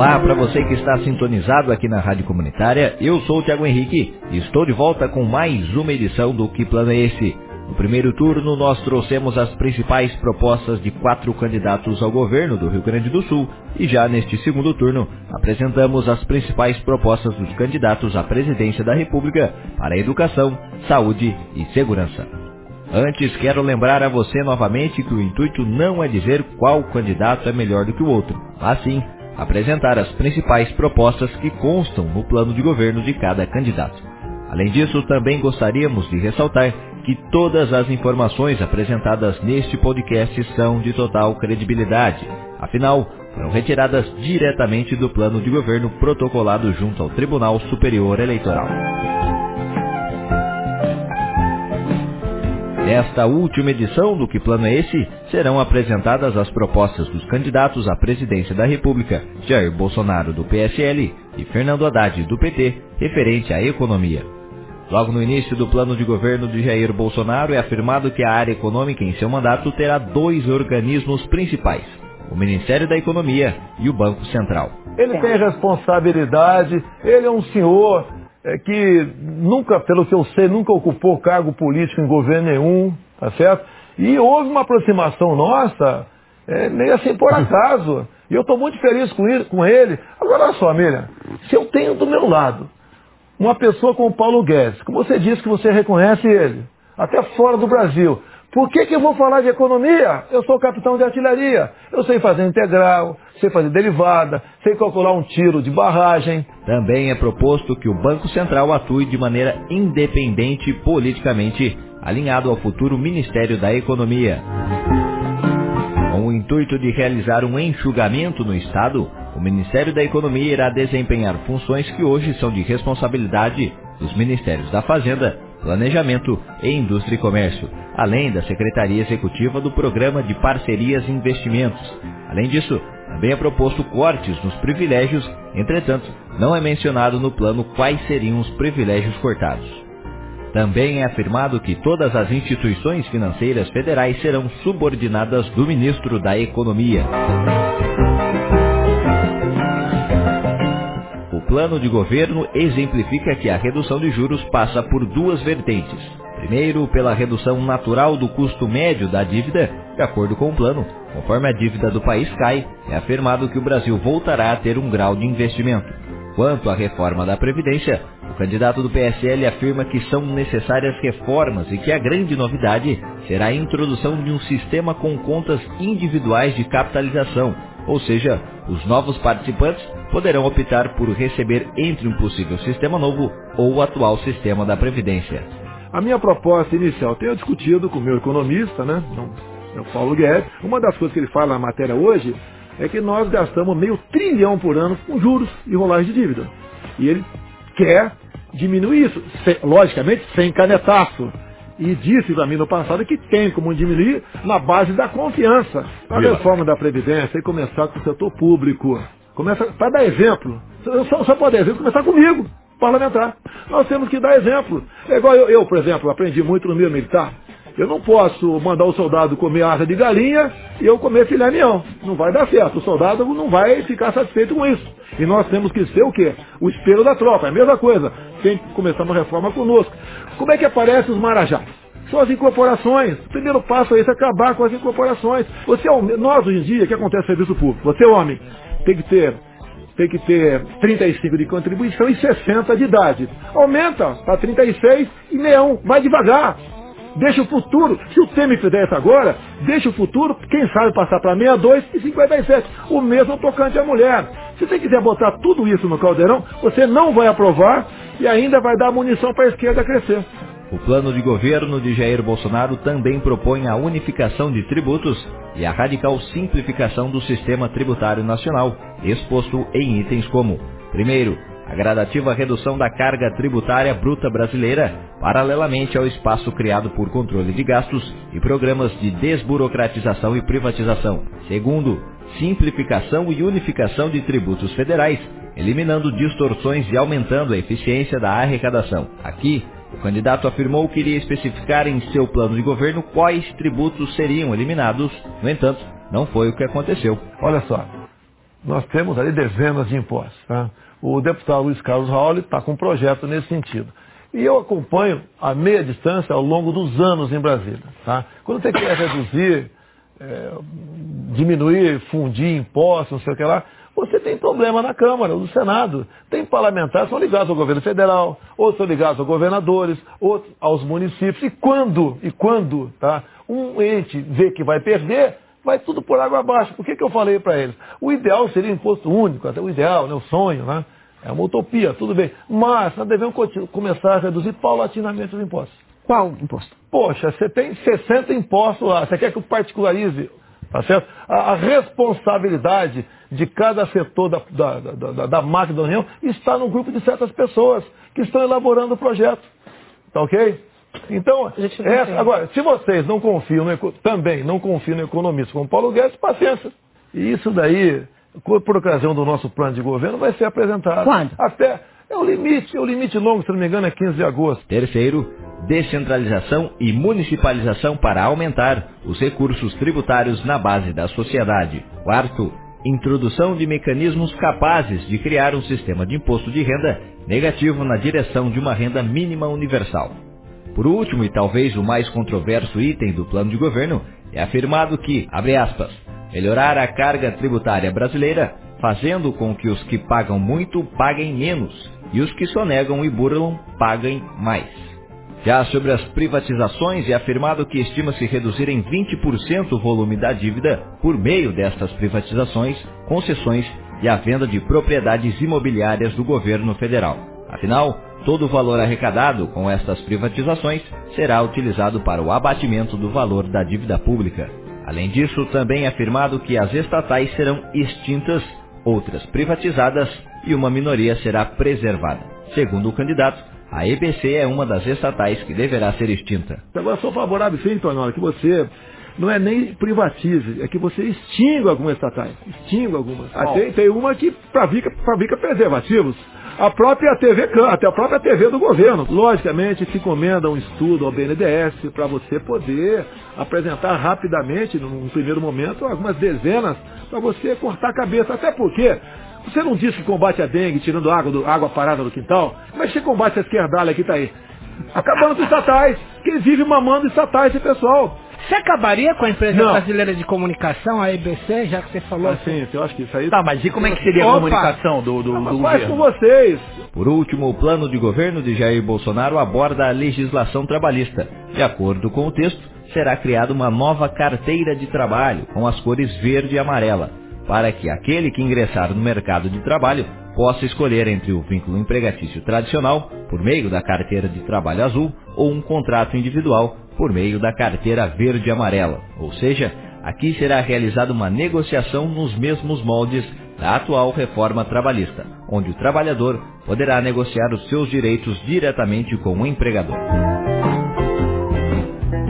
Olá para você que está sintonizado aqui na Rádio Comunitária. Eu sou o Tiago Henrique e estou de volta com mais uma edição do Que Plano é Esse? No primeiro turno, nós trouxemos as principais propostas de quatro candidatos ao governo do Rio Grande do Sul e já neste segundo turno, apresentamos as principais propostas dos candidatos à presidência da República para educação, saúde e segurança. Antes, quero lembrar a você novamente que o intuito não é dizer qual candidato é melhor do que o outro, mas sim apresentar as principais propostas que constam no plano de governo de cada candidato. Além disso, também gostaríamos de ressaltar que todas as informações apresentadas neste podcast são de total credibilidade. Afinal, foram retiradas diretamente do plano de governo protocolado junto ao Tribunal Superior Eleitoral. Nesta última edição do Que Plano é Esse, serão apresentadas as propostas dos candidatos à presidência da República, Jair Bolsonaro do PSL e Fernando Haddad do PT, referente à economia. Logo no início do plano de governo de Jair Bolsonaro é afirmado que a área econômica em seu mandato terá dois organismos principais, o Ministério da Economia e o Banco Central. Ele tem responsabilidade, ele é um senhor é, que nunca, pelo que eu sei, nunca ocupou cargo político em governo nenhum, tá certo? E houve uma aproximação nossa, é, meio assim por acaso. E eu estou muito feliz com, ele, com ele. Agora, olha só, Miriam, se eu tenho do meu lado uma pessoa como Paulo Guedes, como você disse que você reconhece ele, até fora do Brasil, por que, que eu vou falar de economia? Eu sou capitão de artilharia. Eu sei fazer integral, sei fazer derivada, sei calcular um tiro de barragem. Também é proposto que o Banco Central atue de maneira independente politicamente, alinhado ao futuro Ministério da Economia. Com o intuito de realizar um enxugamento no Estado, o Ministério da Economia irá desempenhar funções que hoje são de responsabilidade dos Ministérios da Fazenda, Planejamento e Indústria e Comércio, além da Secretaria Executiva do Programa de Parcerias e Investimentos. Além disso, também é proposto cortes nos privilégios, entretanto, não é mencionado no plano quais seriam os privilégios cortados. Também é afirmado que todas as instituições financeiras federais serão subordinadas do ministro da Economia. Plano de governo exemplifica que a redução de juros passa por duas vertentes. Primeiro, pela redução natural do custo médio da dívida, de acordo com o plano. Conforme a dívida do país cai, é afirmado que o Brasil voltará a ter um grau de investimento. Quanto à reforma da Previdência, o candidato do PSL afirma que são necessárias reformas e que a grande novidade será a introdução de um sistema com contas individuais de capitalização, ou seja, os novos participantes poderão optar por receber entre um possível sistema novo ou o atual sistema da Previdência. A minha proposta inicial, tenho discutido com o meu economista, né, o Paulo Guedes, uma das coisas que ele fala na matéria hoje é que nós gastamos meio trilhão por ano com juros e rolagem de dívida. E ele quer diminuir isso, logicamente sem canetaço. E disse para mim no passado que tem como diminuir na base da confiança. A reforma da Previdência e começar com o setor público. Começa, para dar exemplo, só, só pode dar exemplo, começar comigo, parlamentar. Nós temos que dar exemplo. É igual eu, eu, por exemplo, aprendi muito no meio militar. Eu não posso mandar o soldado comer asa de galinha e eu comer filé mignon. Não vai dar certo. O soldado não vai ficar satisfeito com isso. E nós temos que ser o quê? O espelho da tropa. É a mesma coisa. Tem que começar uma reforma conosco. Como é que aparecem os marajás? São as incorporações. O primeiro passo é esse, acabar com as incorporações. Você, é nós hoje em dia, o que acontece no serviço público? Você, homem, tem que ter tem que ter 35 de contribuição e 60 de idade. Aumenta para 36 e neão. Vai devagar. Deixa o futuro. Se o Temer fizer isso agora, deixa o futuro, quem sabe passar para 62 e 57. O mesmo tocante à mulher. Se você quiser botar tudo isso no caldeirão, você não vai aprovar e ainda vai dar munição para a esquerda crescer. O plano de governo de Jair Bolsonaro também propõe a unificação de tributos e a radical simplificação do sistema tributário nacional, exposto em itens como: primeiro, a gradativa redução da carga tributária bruta brasileira, paralelamente ao espaço criado por controle de gastos e programas de desburocratização e privatização. Segundo, simplificação e unificação de tributos federais, eliminando distorções e aumentando a eficiência da arrecadação. Aqui, o candidato afirmou que iria especificar em seu plano de governo quais tributos seriam eliminados, no entanto, não foi o que aconteceu. Olha só, nós temos ali dezenas de impostos. Tá? O deputado Luiz Carlos Raul está com um projeto nesse sentido. E eu acompanho a meia distância ao longo dos anos em Brasília. Tá? Quando você quer reduzir, é, diminuir, fundir impostos, não sei o que lá, você tem problema na Câmara, no Senado. Tem parlamentares que são ligados ao governo federal, outros são ligados aos governadores, outros aos municípios. E quando, e quando tá, um ente vê que vai perder, vai tudo por água abaixo. Por que, que eu falei para eles? O ideal seria imposto único, até o ideal, né, o sonho, né? É uma utopia, tudo bem. Mas nós devemos começar a reduzir paulatinamente os impostos. Qual imposto? Poxa, você tem 60 impostos lá, você quer que eu particularize? Tá certo? A, a responsabilidade de cada setor da, da, da, da, máquina da União está no grupo de certas pessoas que estão elaborando o projeto. Tá ok? Então, essa, agora, se vocês não confiam no, também não confiam no economista como Paulo Guedes, paciência. E isso daí, por ocasião do nosso plano de governo, vai ser apresentado. Quando? Até, é o limite, é o limite longo, se não me engano, é 15 de agosto. Terceiro, descentralização e municipalização para aumentar os recursos tributários na base da sociedade. Quarto, introdução de mecanismos capazes de criar um sistema de imposto de renda negativo na direção de uma renda mínima universal. Por último, e talvez o mais controverso item do plano de governo, é afirmado que, abre aspas, melhorar a carga tributária brasileira, fazendo com que os que pagam muito paguem menos e os que sonegam e burlam paguem mais. Já sobre as privatizações, é afirmado que estima-se reduzir em 20% o volume da dívida por meio destas privatizações, concessões e a venda de propriedades imobiliárias do governo federal. Afinal, todo o valor arrecadado com estas privatizações será utilizado para o abatimento do valor da dívida pública. Além disso, também é afirmado que as estatais serão extintas, outras privatizadas e uma minoria será preservada. Segundo o candidato, a EBC é uma das estatais que deverá ser extinta. Agora sou favorável sim, Tonora, que você não é nem privatize, é que você extinga algumas estatais. Extinga algumas. Oh. Tem, tem uma que fabrica, fabrica preservativos. A própria TV, até a própria TV do governo. Logicamente, se encomenda um estudo ao BNDES para você poder apresentar rapidamente, num primeiro momento, algumas dezenas para você cortar a cabeça. Até porque você não disse que combate a dengue tirando água, do, água parada do quintal? Mas você combate a esquerdalha que está aí? Acabando com os estatais. Que vive mamando estatais esse pessoal. Você acabaria com a empresa não. brasileira de comunicação, a EBC, já que você falou? Ah, sim, eu acho que isso aí. Tá, mas e como é que seria Opa. a comunicação do, do, do Faz com vocês. Por último, o plano de governo de Jair Bolsonaro aborda a legislação trabalhista. De acordo com o texto, será criada uma nova carteira de trabalho com as cores verde e amarela para que aquele que ingressar no mercado de trabalho possa escolher entre o vínculo empregatício tradicional, por meio da carteira de trabalho azul, ou um contrato individual, por meio da carteira verde e amarela. Ou seja, aqui será realizada uma negociação nos mesmos moldes da atual reforma trabalhista, onde o trabalhador poderá negociar os seus direitos diretamente com o empregador.